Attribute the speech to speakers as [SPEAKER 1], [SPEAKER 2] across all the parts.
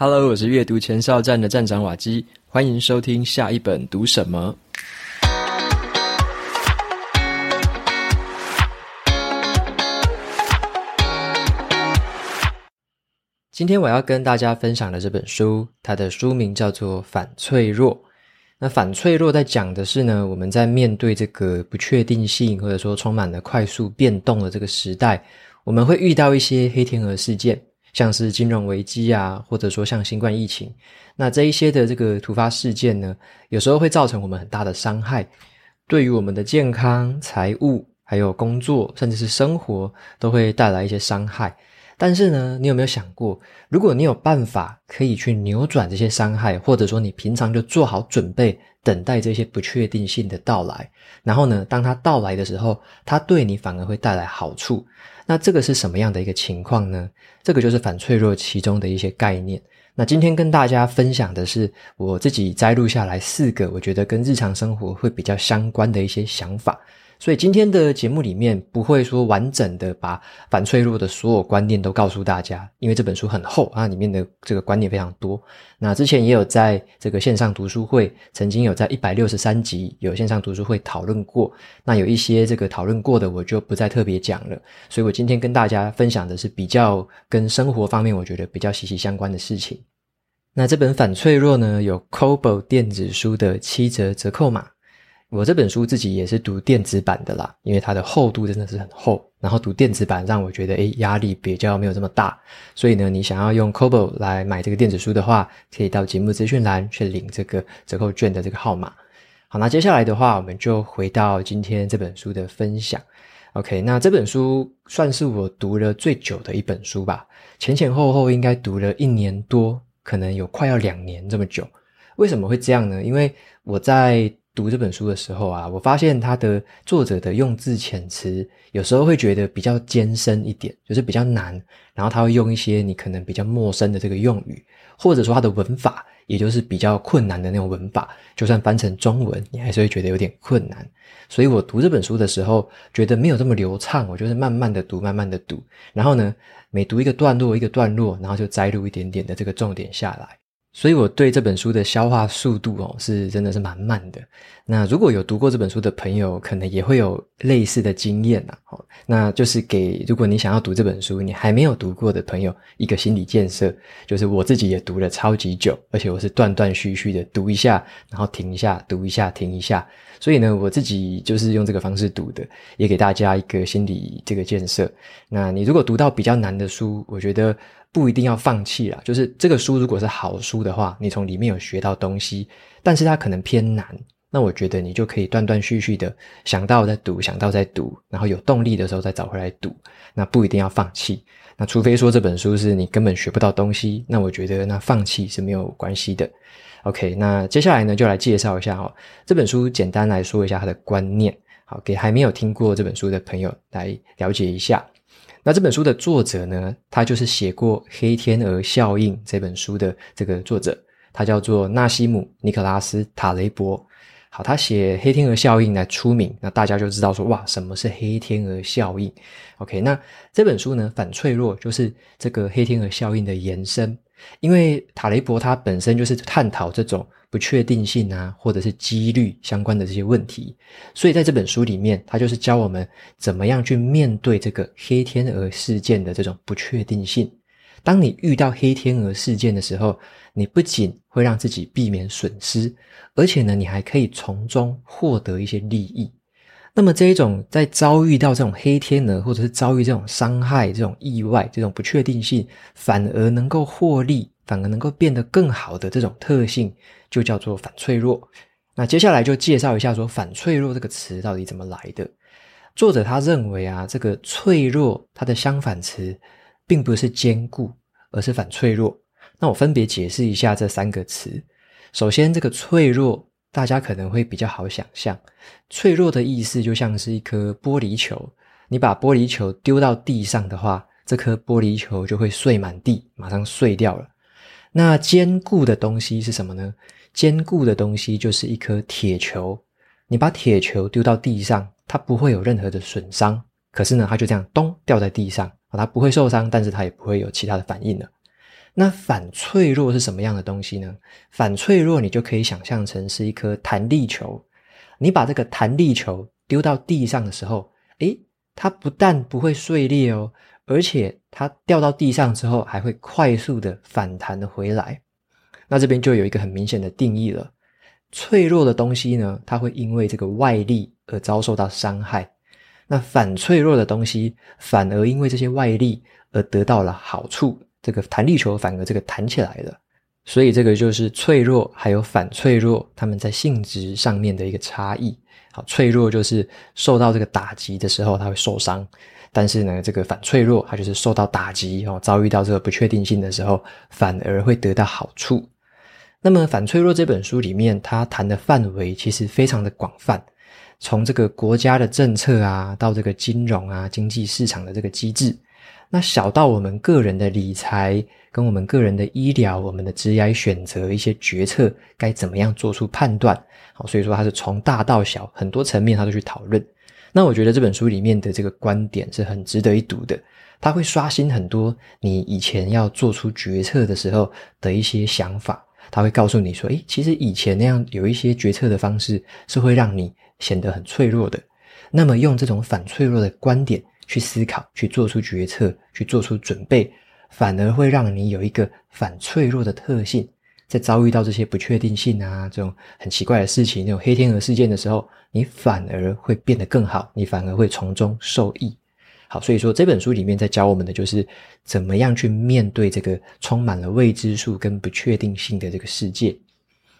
[SPEAKER 1] Hello，我是阅读前哨站的站长瓦基，欢迎收听下一本读什么。今天我要跟大家分享的这本书，它的书名叫做《反脆弱》。那反脆弱在讲的是呢，我们在面对这个不确定性，或者说充满了快速变动的这个时代，我们会遇到一些黑天鹅事件，像是金融危机啊，或者说像新冠疫情。那这一些的这个突发事件呢，有时候会造成我们很大的伤害，对于我们的健康、财务，还有工作，甚至是生活，都会带来一些伤害。但是呢，你有没有想过，如果你有办法可以去扭转这些伤害，或者说你平常就做好准备，等待这些不确定性的到来，然后呢，当它到来的时候，它对你反而会带来好处。那这个是什么样的一个情况呢？这个就是反脆弱其中的一些概念。那今天跟大家分享的是我自己摘录下来四个我觉得跟日常生活会比较相关的一些想法。所以今天的节目里面不会说完整的把反脆弱的所有观念都告诉大家，因为这本书很厚啊，里面的这个观念非常多。那之前也有在这个线上读书会，曾经有在一百六十三集有线上读书会讨论过。那有一些这个讨论过的，我就不再特别讲了。所以我今天跟大家分享的是比较跟生活方面我觉得比较息息相关的事情。那这本反脆弱呢，有 Kobo 电子书的七折折扣码。我这本书自己也是读电子版的啦，因为它的厚度真的是很厚，然后读电子版让我觉得诶，压力比较没有这么大，所以呢，你想要用 Kobo 来买这个电子书的话，可以到节目资讯栏去领这个折扣券的这个号码。好，那接下来的话，我们就回到今天这本书的分享。OK，那这本书算是我读了最久的一本书吧，前前后后应该读了一年多，可能有快要两年这么久。为什么会这样呢？因为我在读这本书的时候啊，我发现他的作者的用字遣词有时候会觉得比较艰深一点，就是比较难。然后他会用一些你可能比较陌生的这个用语，或者说他的文法，也就是比较困难的那种文法，就算翻成中文，你还是会觉得有点困难。所以我读这本书的时候，觉得没有这么流畅，我就是慢慢的读，慢慢的读。然后呢，每读一个段落，一个段落，然后就摘录一点点的这个重点下来。所以我对这本书的消化速度哦，是真的是蛮慢的。那如果有读过这本书的朋友，可能也会有类似的经验呐。哦，那就是给如果你想要读这本书，你还没有读过的朋友一个心理建设，就是我自己也读了超级久，而且我是断断续续的读一下，然后停一下，读一下，停一下。所以呢，我自己就是用这个方式读的，也给大家一个心理这个建设。那你如果读到比较难的书，我觉得。不一定要放弃啦，就是这个书如果是好书的话，你从里面有学到东西，但是它可能偏难，那我觉得你就可以断断续续的想到再读，想到再读，然后有动力的时候再找回来读，那不一定要放弃。那除非说这本书是你根本学不到东西，那我觉得那放弃是没有关系的。OK，那接下来呢，就来介绍一下哦，这本书简单来说一下它的观念，好，给还没有听过这本书的朋友来了解一下。那这本书的作者呢，他就是写过《黑天鹅效应》这本书的这个作者，他叫做纳西姆·尼克拉斯·塔雷伯。好，他写《黑天鹅效应》来出名，那大家就知道说，哇，什么是黑天鹅效应？OK，那这本书呢，反脆弱就是这个黑天鹅效应的延伸，因为塔雷伯他本身就是探讨这种。不确定性啊，或者是几率相关的这些问题，所以在这本书里面，他就是教我们怎么样去面对这个黑天鹅事件的这种不确定性。当你遇到黑天鹅事件的时候，你不仅会让自己避免损失，而且呢，你还可以从中获得一些利益。那么这一种在遭遇到这种黑天鹅，或者是遭遇这种伤害、这种意外、这种不确定性，反而能够获利。反而能够变得更好的这种特性，就叫做反脆弱。那接下来就介绍一下说“反脆弱”这个词到底怎么来的。作者他认为啊，这个脆弱它的相反词并不是坚固，而是反脆弱。那我分别解释一下这三个词。首先，这个脆弱大家可能会比较好想象，脆弱的意思就像是一颗玻璃球，你把玻璃球丢到地上的话，这颗玻璃球就会碎满地，马上碎掉了。那坚固的东西是什么呢？坚固的东西就是一颗铁球，你把铁球丢到地上，它不会有任何的损伤。可是呢，它就这样咚掉在地上，它不会受伤，但是它也不会有其他的反应了。那反脆弱是什么样的东西呢？反脆弱你就可以想象成是一颗弹力球，你把这个弹力球丢到地上的时候，诶，它不但不会碎裂哦，而且它掉到地上之后还会快速的反弹回来。那这边就有一个很明显的定义了，脆弱的东西呢，它会因为这个外力而遭受到伤害。那反脆弱的东西反而因为这些外力而得到了好处。这个弹力球反而这个弹起来了，所以这个就是脆弱还有反脆弱，它们在性质上面的一个差异。好，脆弱就是受到这个打击的时候它会受伤，但是呢，这个反脆弱它就是受到打击哦，遭遇到这个不确定性的时候，反而会得到好处。那么《反脆弱》这本书里面，它谈的范围其实非常的广泛，从这个国家的政策啊，到这个金融啊、经济市场的这个机制。那小到我们个人的理财，跟我们个人的医疗，我们的职业选择一些决策，该怎么样做出判断？好，所以说它是从大到小很多层面，它都去讨论。那我觉得这本书里面的这个观点是很值得一读的，它会刷新很多你以前要做出决策的时候的一些想法。它会告诉你说，诶，其实以前那样有一些决策的方式是会让你显得很脆弱的。那么用这种反脆弱的观点。去思考，去做出决策，去做出准备，反而会让你有一个反脆弱的特性。在遭遇到这些不确定性啊，这种很奇怪的事情，那种黑天鹅事件的时候，你反而会变得更好，你反而会从中受益。好，所以说这本书里面在教我们的就是怎么样去面对这个充满了未知数跟不确定性的这个世界。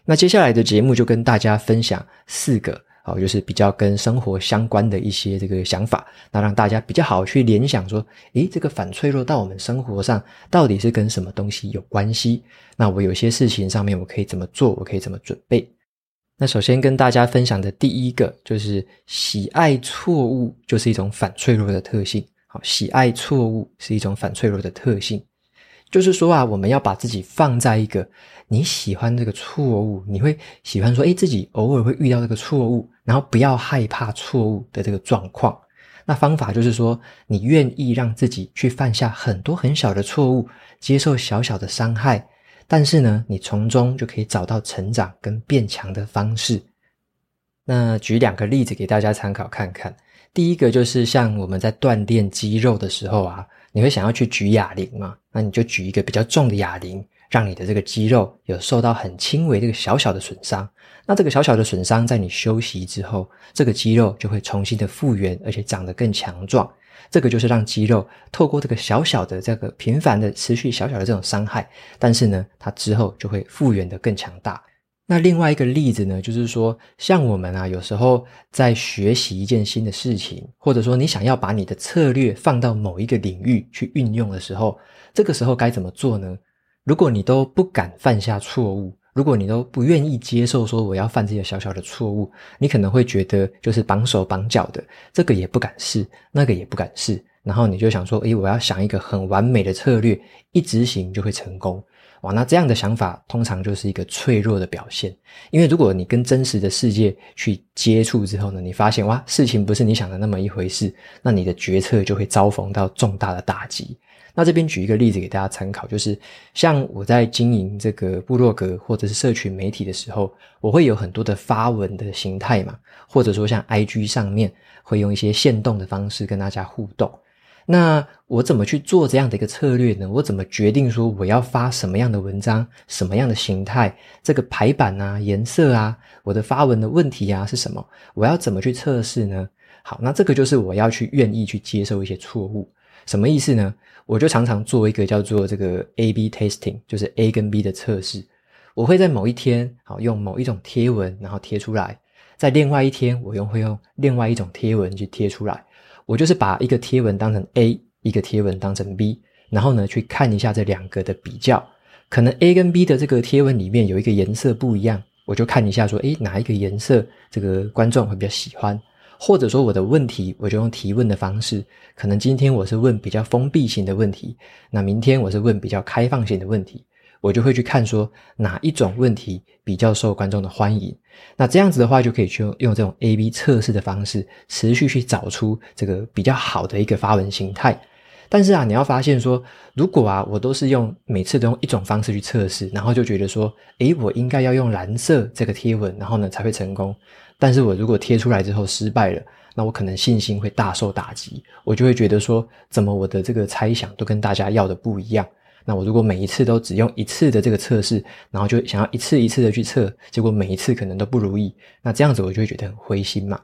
[SPEAKER 1] 那接下来的节目就跟大家分享四个。哦，就是比较跟生活相关的一些这个想法，那让大家比较好去联想说，诶，这个反脆弱到我们生活上到底是跟什么东西有关系？那我有些事情上面我可以怎么做？我可以怎么准备？那首先跟大家分享的第一个就是喜爱错误，就是一种反脆弱的特性。好，喜爱错误是一种反脆弱的特性。就是说啊，我们要把自己放在一个你喜欢这个错误，你会喜欢说，诶，自己偶尔会遇到这个错误，然后不要害怕错误的这个状况。那方法就是说，你愿意让自己去犯下很多很小的错误，接受小小的伤害，但是呢，你从中就可以找到成长跟变强的方式。那举两个例子给大家参考看看。第一个就是像我们在锻炼肌肉的时候啊。你会想要去举哑铃吗？那你就举一个比较重的哑铃，让你的这个肌肉有受到很轻微这个小小的损伤。那这个小小的损伤，在你休息之后，这个肌肉就会重新的复原，而且长得更强壮。这个就是让肌肉透过这个小小的、这个频繁的、持续小小的这种伤害，但是呢，它之后就会复原的更强大。那另外一个例子呢，就是说，像我们啊，有时候在学习一件新的事情，或者说你想要把你的策略放到某一个领域去运用的时候，这个时候该怎么做呢？如果你都不敢犯下错误，如果你都不愿意接受说我要犯这些小小的错误，你可能会觉得就是绑手绑脚的，这个也不敢试，那个也不敢试，然后你就想说，诶，我要想一个很完美的策略，一执行就会成功。哇，那这样的想法通常就是一个脆弱的表现，因为如果你跟真实的世界去接触之后呢，你发现哇，事情不是你想的那么一回事，那你的决策就会遭逢到重大的打击。那这边举一个例子给大家参考，就是像我在经营这个部落格或者是社群媒体的时候，我会有很多的发文的形态嘛，或者说像 IG 上面会用一些限动的方式跟大家互动。那我怎么去做这样的一个策略呢？我怎么决定说我要发什么样的文章，什么样的形态？这个排版啊，颜色啊，我的发文的问题啊是什么？我要怎么去测试呢？好，那这个就是我要去愿意去接受一些错误。什么意思呢？我就常常做一个叫做这个 A/B testing，就是 A 跟 B 的测试。我会在某一天，好，用某一种贴文，然后贴出来；在另外一天，我用会用另外一种贴文去贴出来。我就是把一个贴文当成 A，一个贴文当成 B，然后呢，去看一下这两个的比较。可能 A 跟 B 的这个贴文里面有一个颜色不一样，我就看一下说，诶，哪一个颜色这个观众会比较喜欢？或者说我的问题，我就用提问的方式。可能今天我是问比较封闭型的问题，那明天我是问比较开放型的问题。我就会去看说哪一种问题比较受观众的欢迎，那这样子的话就可以去用用这种 A/B 测试的方式，持续去找出这个比较好的一个发文形态。但是啊，你要发现说，如果啊，我都是用每次都用一种方式去测试，然后就觉得说，诶，我应该要用蓝色这个贴文，然后呢才会成功。但是我如果贴出来之后失败了，那我可能信心会大受打击，我就会觉得说，怎么我的这个猜想都跟大家要的不一样？那我如果每一次都只用一次的这个测试，然后就想要一次一次的去测，结果每一次可能都不如意，那这样子我就会觉得很灰心嘛。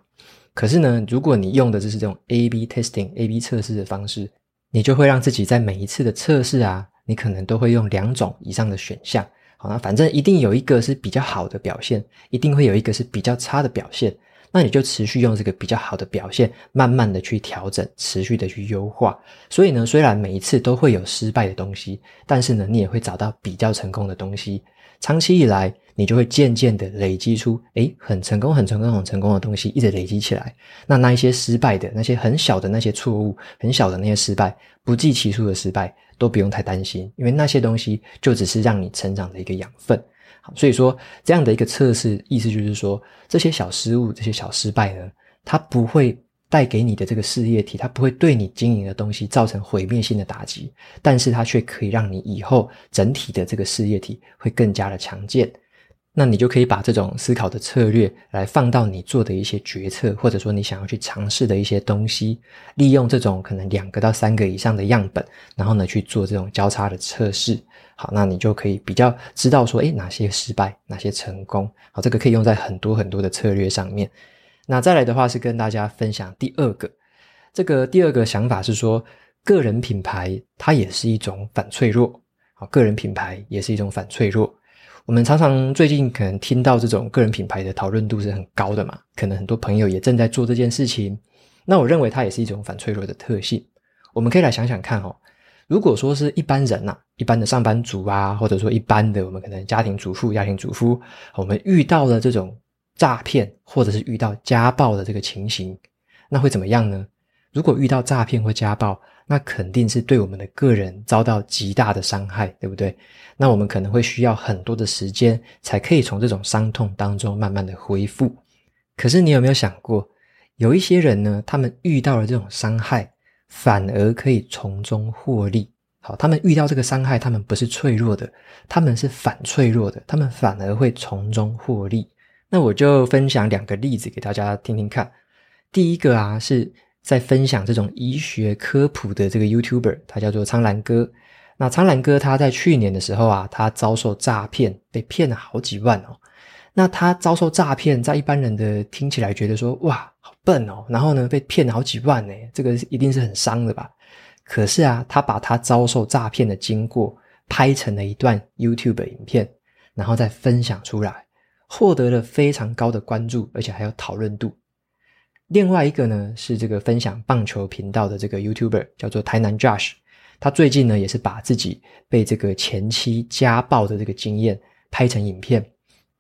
[SPEAKER 1] 可是呢，如果你用的就是这种 A/B testing、A/B 测试的方式，你就会让自己在每一次的测试啊，你可能都会用两种以上的选项。好，那反正一定有一个是比较好的表现，一定会有一个是比较差的表现。那你就持续用这个比较好的表现，慢慢的去调整，持续的去优化。所以呢，虽然每一次都会有失败的东西，但是呢，你也会找到比较成功的东西。长期以来，你就会渐渐的累积出，诶，很成功、很成功、很成功的东西，一直累积起来。那那一些失败的、那些很小的那些错误、很小的那些失败、不计其数的失败，都不用太担心，因为那些东西就只是让你成长的一个养分。好，所以说这样的一个测试，意思就是说，这些小失误、这些小失败呢，它不会带给你的这个事业体，它不会对你经营的东西造成毁灭性的打击，但是它却可以让你以后整体的这个事业体会更加的强健。那你就可以把这种思考的策略来放到你做的一些决策，或者说你想要去尝试的一些东西，利用这种可能两个到三个以上的样本，然后呢去做这种交叉的测试。好，那你就可以比较知道说，诶，哪些失败，哪些成功。好，这个可以用在很多很多的策略上面。那再来的话是跟大家分享第二个，这个第二个想法是说，个人品牌它也是一种反脆弱。好，个人品牌也是一种反脆弱。我们常常最近可能听到这种个人品牌的讨论度是很高的嘛，可能很多朋友也正在做这件事情。那我认为它也是一种反脆弱的特性。我们可以来想想看哦，如果说是一般人呐，一般的上班族啊，或者说一般的我们可能家庭主妇、家庭主夫，我们遇到了这种诈骗或者是遇到家暴的这个情形，那会怎么样呢？如果遇到诈骗或家暴，那肯定是对我们的个人遭到极大的伤害，对不对？那我们可能会需要很多的时间，才可以从这种伤痛当中慢慢的恢复。可是你有没有想过，有一些人呢，他们遇到了这种伤害，反而可以从中获利。好，他们遇到这个伤害，他们不是脆弱的，他们是反脆弱的，他们反而会从中获利。那我就分享两个例子给大家听听看。第一个啊，是在分享这种医学科普的这个 YouTuber，他叫做苍兰哥。那苍兰哥他在去年的时候啊，他遭受诈骗，被骗了好几万哦。那他遭受诈骗，在一般人的听起来觉得说，哇，好笨哦。然后呢，被骗了好几万呢，这个一定是很伤的吧？可是啊，他把他遭受诈骗的经过拍成了一段 YouTube 影片，然后再分享出来，获得了非常高的关注，而且还有讨论度。另外一个呢，是这个分享棒球频道的这个 YouTuber，叫做台南 Josh。他最近呢，也是把自己被这个前妻家暴的这个经验拍成影片，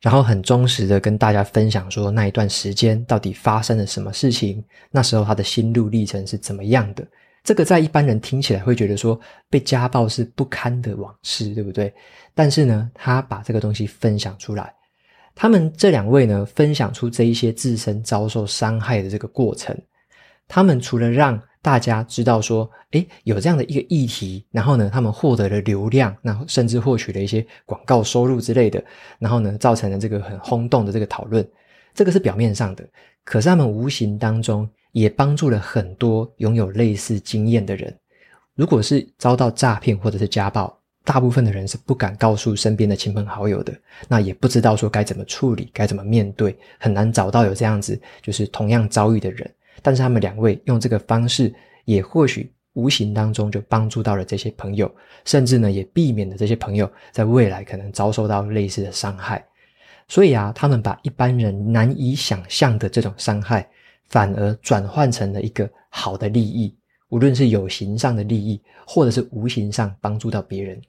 [SPEAKER 1] 然后很忠实的跟大家分享说那一段时间到底发生了什么事情，那时候他的心路历程是怎么样的。这个在一般人听起来会觉得说被家暴是不堪的往事，对不对？但是呢，他把这个东西分享出来，他们这两位呢，分享出这一些自身遭受伤害的这个过程，他们除了让大家知道说，诶，有这样的一个议题，然后呢，他们获得了流量，然后甚至获取了一些广告收入之类的，然后呢，造成了这个很轰动的这个讨论。这个是表面上的，可是他们无形当中也帮助了很多拥有类似经验的人。如果是遭到诈骗或者是家暴，大部分的人是不敢告诉身边的亲朋好友的，那也不知道说该怎么处理，该怎么面对，很难找到有这样子就是同样遭遇的人。但是他们两位用这个方式，也或许无形当中就帮助到了这些朋友，甚至呢，也避免了这些朋友在未来可能遭受到类似的伤害。所以啊，他们把一般人难以想象的这种伤害，反而转换成了一个好的利益，无论是有形上的利益，或者是无形上帮助到别人，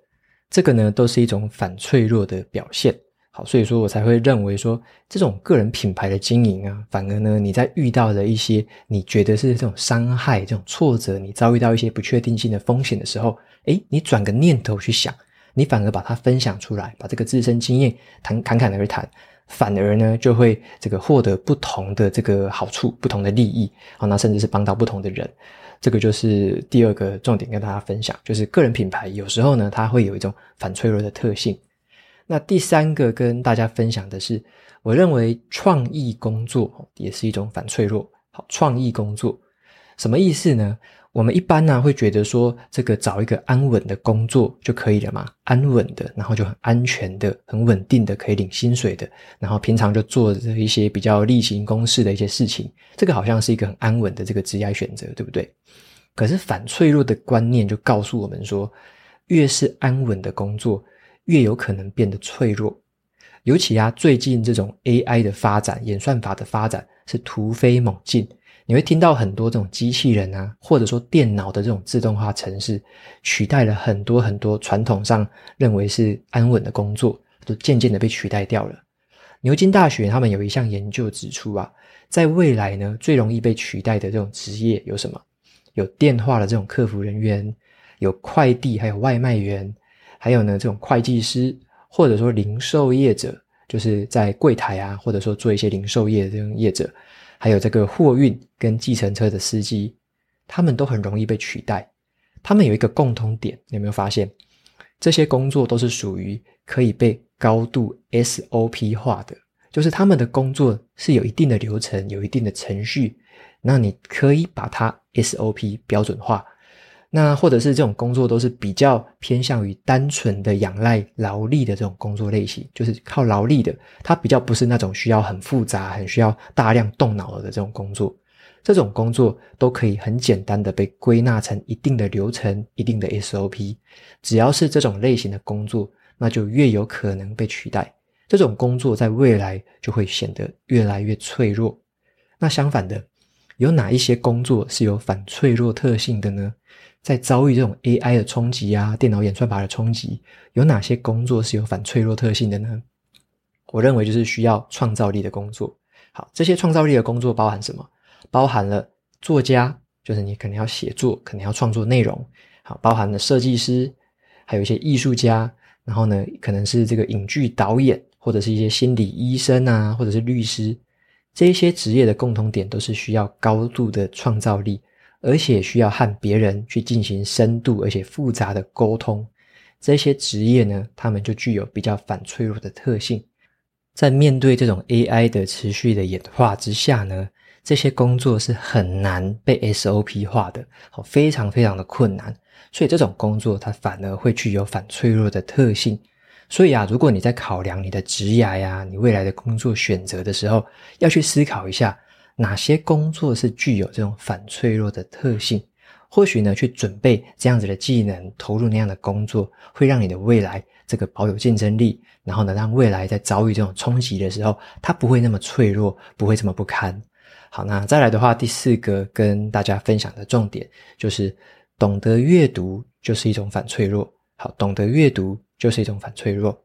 [SPEAKER 1] 这个呢，都是一种反脆弱的表现。好，所以说我才会认为说，这种个人品牌的经营啊，反而呢，你在遇到了一些你觉得是这种伤害、这种挫折，你遭遇到一些不确定性的风险的时候，诶，你转个念头去想，你反而把它分享出来，把这个自身经验谈侃侃而谈，反而呢就会这个获得不同的这个好处、不同的利益，好，那甚至是帮到不同的人。这个就是第二个重点跟大家分享，就是个人品牌有时候呢，它会有一种反脆弱的特性。那第三个跟大家分享的是，我认为创意工作也是一种反脆弱。好，创意工作什么意思呢？我们一般呢会觉得说，这个找一个安稳的工作就可以了嘛，安稳的，然后就很安全的、很稳定的，可以领薪水的，然后平常就做着一些比较例行公事的一些事情，这个好像是一个很安稳的这个职业选择，对不对？可是反脆弱的观念就告诉我们说，越是安稳的工作，越有可能变得脆弱。尤其啊，最近这种 AI 的发展、演算法的发展是突飞猛进。你会听到很多这种机器人啊，或者说电脑的这种自动化程式，取代了很多很多传统上认为是安稳的工作，都渐渐的被取代掉了。牛津大学他们有一项研究指出啊，在未来呢，最容易被取代的这种职业有什么？有电话的这种客服人员，有快递，还有外卖员，还有呢这种会计师，或者说零售业者，就是在柜台啊，或者说做一些零售业的这种业者。还有这个货运跟计程车的司机，他们都很容易被取代。他们有一个共通点，你有没有发现？这些工作都是属于可以被高度 SOP 化的，就是他们的工作是有一定的流程、有一定的程序，那你可以把它 SOP 标准化。那或者是这种工作都是比较偏向于单纯的仰赖劳力的这种工作类型，就是靠劳力的，它比较不是那种需要很复杂、很需要大量动脑的这种工作。这种工作都可以很简单的被归纳成一定的流程、一定的 SOP。只要是这种类型的工作，那就越有可能被取代。这种工作在未来就会显得越来越脆弱。那相反的，有哪一些工作是有反脆弱特性的呢？在遭遇这种 AI 的冲击啊，电脑演算法的冲击，有哪些工作是有反脆弱特性的呢？我认为就是需要创造力的工作。好，这些创造力的工作包含什么？包含了作家，就是你可能要写作，可能要创作内容。好，包含了设计师，还有一些艺术家，然后呢，可能是这个影剧导演，或者是一些心理医生啊，或者是律师。这些职业的共同点都是需要高度的创造力。而且需要和别人去进行深度而且复杂的沟通，这些职业呢，他们就具有比较反脆弱的特性。在面对这种 AI 的持续的演化之下呢，这些工作是很难被 SOP 化的，非常非常的困难。所以这种工作它反而会具有反脆弱的特性。所以啊，如果你在考量你的职涯呀、你未来的工作选择的时候，要去思考一下。哪些工作是具有这种反脆弱的特性？或许呢，去准备这样子的技能，投入那样的工作，会让你的未来这个保有竞争力。然后呢，让未来在遭遇这种冲击的时候，它不会那么脆弱，不会这么不堪。好，那再来的话，第四个跟大家分享的重点就是，懂得阅读就是一种反脆弱。好，懂得阅读就是一种反脆弱。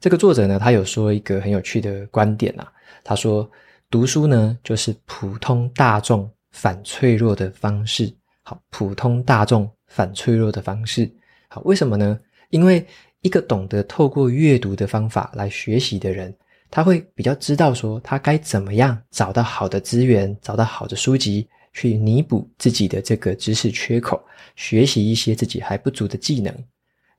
[SPEAKER 1] 这个作者呢，他有说一个很有趣的观点啊，他说。读书呢，就是普通大众反脆弱的方式。好，普通大众反脆弱的方式。好，为什么呢？因为一个懂得透过阅读的方法来学习的人，他会比较知道说他该怎么样找到好的资源，找到好的书籍，去弥补自己的这个知识缺口，学习一些自己还不足的技能。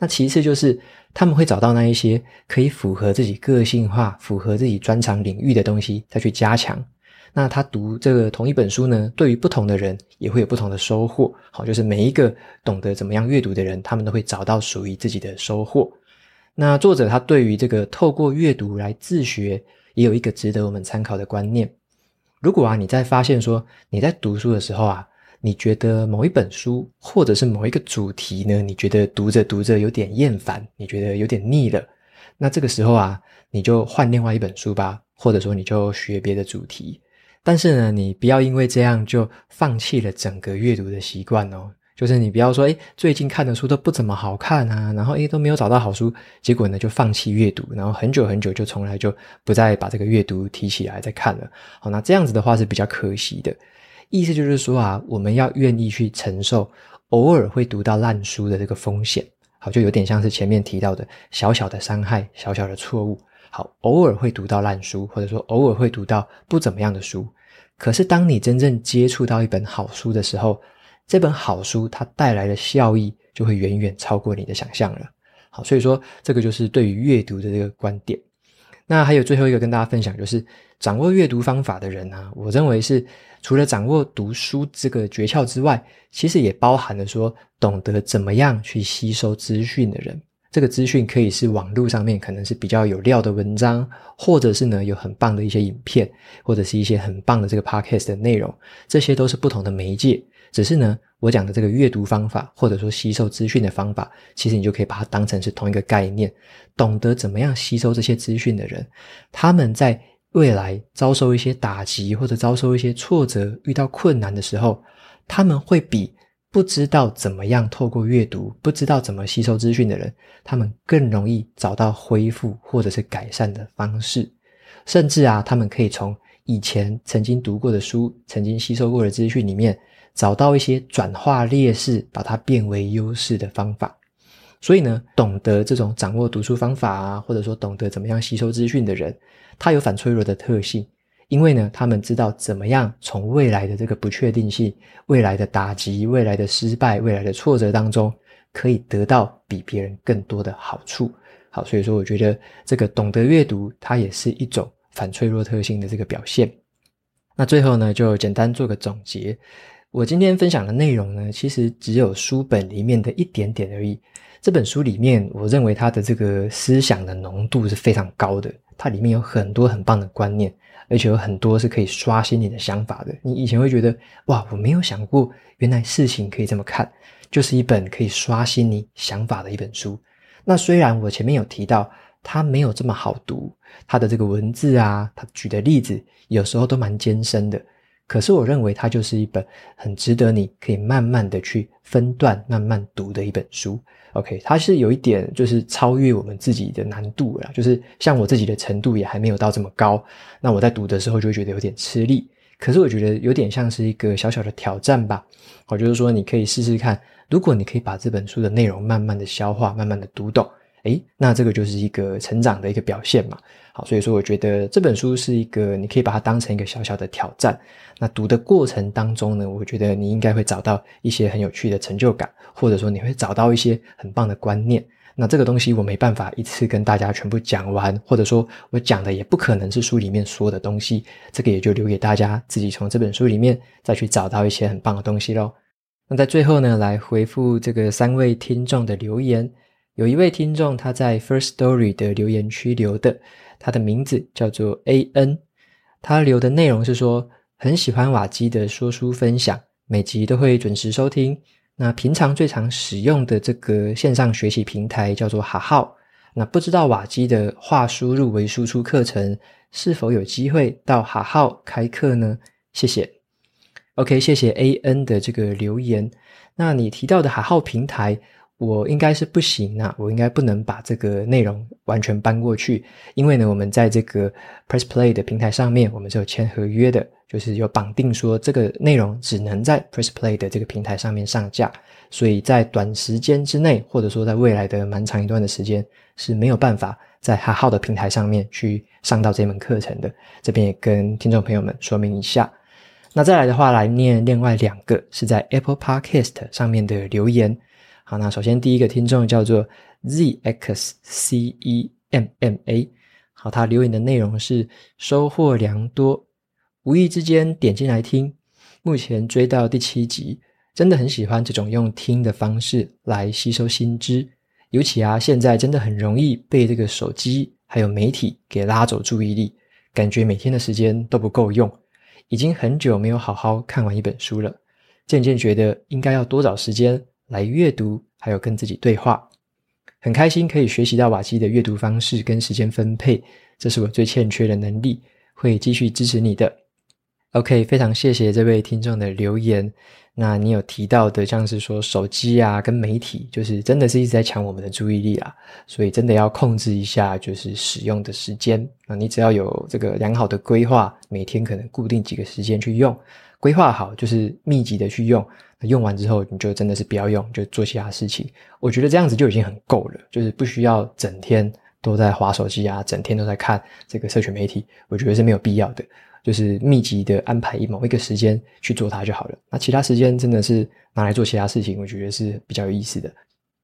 [SPEAKER 1] 那其次就是他们会找到那一些可以符合自己个性化、符合自己专长领域的东西，再去加强。那他读这个同一本书呢，对于不同的人也会有不同的收获。好，就是每一个懂得怎么样阅读的人，他们都会找到属于自己的收获。那作者他对于这个透过阅读来自学，也有一个值得我们参考的观念。如果啊，你在发现说你在读书的时候啊，你觉得某一本书或者是某一个主题呢？你觉得读着读着有点厌烦，你觉得有点腻了，那这个时候啊，你就换另外一本书吧，或者说你就学别的主题。但是呢，你不要因为这样就放弃了整个阅读的习惯哦。就是你不要说，诶，最近看的书都不怎么好看啊，然后诶，都没有找到好书，结果呢就放弃阅读，然后很久很久就从来就不再把这个阅读提起来再看了。好，那这样子的话是比较可惜的。意思就是说啊，我们要愿意去承受偶尔会读到烂书的这个风险，好，就有点像是前面提到的小小的伤害、小小的错误。好，偶尔会读到烂书，或者说偶尔会读到不怎么样的书。可是当你真正接触到一本好书的时候，这本好书它带来的效益就会远远超过你的想象了。好，所以说这个就是对于阅读的这个观点。那还有最后一个跟大家分享，就是掌握阅读方法的人啊，我认为是除了掌握读书这个诀窍之外，其实也包含了说懂得怎么样去吸收资讯的人。这个资讯可以是网络上面可能是比较有料的文章，或者是呢有很棒的一些影片，或者是一些很棒的这个 podcast 的内容，这些都是不同的媒介。只是呢，我讲的这个阅读方法，或者说吸收资讯的方法，其实你就可以把它当成是同一个概念。懂得怎么样吸收这些资讯的人，他们在未来遭受一些打击或者遭受一些挫折、遇到困难的时候，他们会比不知道怎么样透过阅读、不知道怎么吸收资讯的人，他们更容易找到恢复或者是改善的方式。甚至啊，他们可以从以前曾经读过的书、曾经吸收过的资讯里面。找到一些转化劣势，把它变为优势的方法。所以呢，懂得这种掌握读书方法啊，或者说懂得怎么样吸收资讯的人，他有反脆弱的特性。因为呢，他们知道怎么样从未来的这个不确定性、未来的打击、未来的失败、未来的挫折当中，可以得到比别人更多的好处。好，所以说我觉得这个懂得阅读，它也是一种反脆弱特性的这个表现。那最后呢，就简单做个总结。我今天分享的内容呢，其实只有书本里面的一点点而已。这本书里面，我认为它的这个思想的浓度是非常高的，它里面有很多很棒的观念，而且有很多是可以刷新你的想法的。你以前会觉得，哇，我没有想过，原来事情可以这么看，就是一本可以刷新你想法的一本书。那虽然我前面有提到，它没有这么好读，它的这个文字啊，它举的例子，有时候都蛮艰深的。可是我认为它就是一本很值得你可以慢慢的去分段慢慢读的一本书。OK，它是有一点就是超越我们自己的难度了，就是像我自己的程度也还没有到这么高，那我在读的时候就觉得有点吃力。可是我觉得有点像是一个小小的挑战吧。我就是说你可以试试看，如果你可以把这本书的内容慢慢的消化，慢慢的读懂。诶，那这个就是一个成长的一个表现嘛。好，所以说我觉得这本书是一个，你可以把它当成一个小小的挑战。那读的过程当中呢，我觉得你应该会找到一些很有趣的成就感，或者说你会找到一些很棒的观念。那这个东西我没办法一次跟大家全部讲完，或者说我讲的也不可能是书里面说的东西，这个也就留给大家自己从这本书里面再去找到一些很棒的东西喽。那在最后呢，来回复这个三位听众的留言。有一位听众他在 First Story 的留言区留的，他的名字叫做 AN，他留的内容是说很喜欢瓦基的说书分享，每集都会准时收听。那平常最常使用的这个线上学习平台叫做哈号，那不知道瓦基的话输入为输出课程是否有机会到哈号开课呢？谢谢。OK，谢谢 AN 的这个留言。那你提到的哈号平台。我应该是不行啊，我应该不能把这个内容完全搬过去，因为呢，我们在这个 Press Play 的平台上面，我们是有签合约的，就是有绑定说这个内容只能在 Press Play 的这个平台上面上架，所以在短时间之内，或者说在未来的蛮长一段的时间，是没有办法在哈号的平台上面去上到这门课程的。这边也跟听众朋友们说明一下。那再来的话，来念另外两个是在 Apple Podcast 上面的留言。好，那首先第一个听众叫做 ZXCEMMA，好，他留言的内容是收获良多，无意之间点进来听，目前追到第七集，真的很喜欢这种用听的方式来吸收新知，尤其啊，现在真的很容易被这个手机还有媒体给拉走注意力，感觉每天的时间都不够用，已经很久没有好好看完一本书了，渐渐觉得应该要多找时间。来阅读，还有跟自己对话，很开心可以学习到瓦基的阅读方式跟时间分配，这是我最欠缺的能力，会继续支持你的。OK，非常谢谢这位听众的留言。那你有提到的，像是说手机啊跟媒体，就是真的是一直在抢我们的注意力啊，所以真的要控制一下，就是使用的时间。那你只要有这个良好的规划，每天可能固定几个时间去用。规划好就是密集的去用，那用完之后你就真的是不要用，就做其他事情。我觉得这样子就已经很够了，就是不需要整天都在划手机啊，整天都在看这个社群媒体，我觉得是没有必要的。就是密集的安排一某一个时间去做它就好了。那其他时间真的是拿来做其他事情，我觉得是比较有意思的。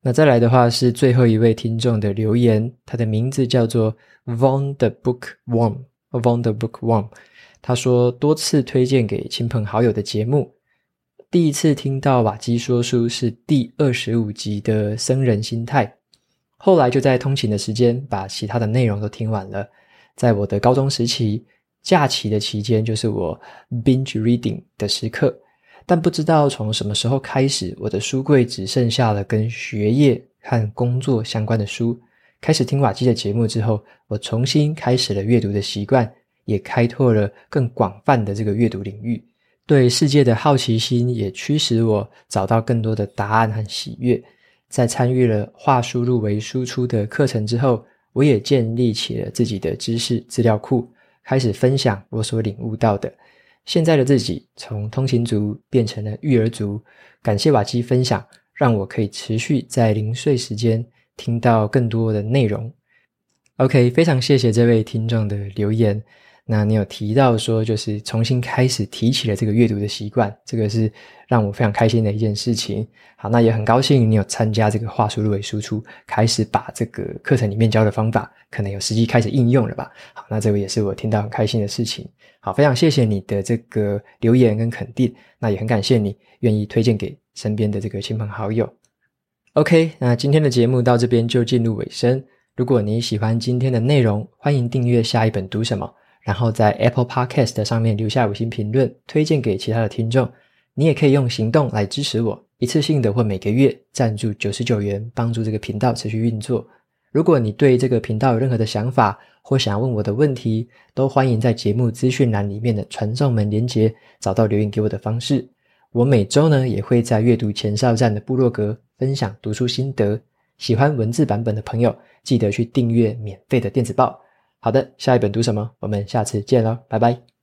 [SPEAKER 1] 那再来的话是最后一位听众的留言，他的名字叫做 Von the Bookworm，Von the Bookworm。他说多次推荐给亲朋好友的节目，第一次听到瓦基说书是第二十五集的僧人心态，后来就在通勤的时间把其他的内容都听完了。在我的高中时期。假期的期间，就是我 binge reading 的时刻，但不知道从什么时候开始，我的书柜只剩下了跟学业和工作相关的书。开始听瓦基的节目之后，我重新开始了阅读的习惯，也开拓了更广泛的这个阅读领域。对世界的好奇心也驱使我找到更多的答案和喜悦。在参与了化输入为输出的课程之后，我也建立起了自己的知识资料库。开始分享我所领悟到的。现在的自己从通勤族变成了育儿族，感谢瓦基分享，让我可以持续在零碎时间听到更多的内容。OK，非常谢谢这位听众的留言。那你有提到说，就是重新开始提起了这个阅读的习惯，这个是让我非常开心的一件事情。好，那也很高兴你有参加这个话输入为输出，开始把这个课程里面教的方法，可能有实际开始应用了吧？好，那这个也是我听到很开心的事情。好，非常谢谢你的这个留言跟肯定，那也很感谢你愿意推荐给身边的这个亲朋好友。OK，那今天的节目到这边就进入尾声。如果你喜欢今天的内容，欢迎订阅下一本读什么。然后在 Apple Podcast 上面留下五星评论，推荐给其他的听众。你也可以用行动来支持我，一次性的或每个月赞助九十九元，帮助这个频道持续运作。如果你对这个频道有任何的想法，或想要问我的问题，都欢迎在节目资讯栏里面的传送门连接找到留言给我的方式。我每周呢也会在阅读前哨站的部落格分享读书心得。喜欢文字版本的朋友，记得去订阅免费的电子报。好的，下一本读什么？我们下次见了，拜拜。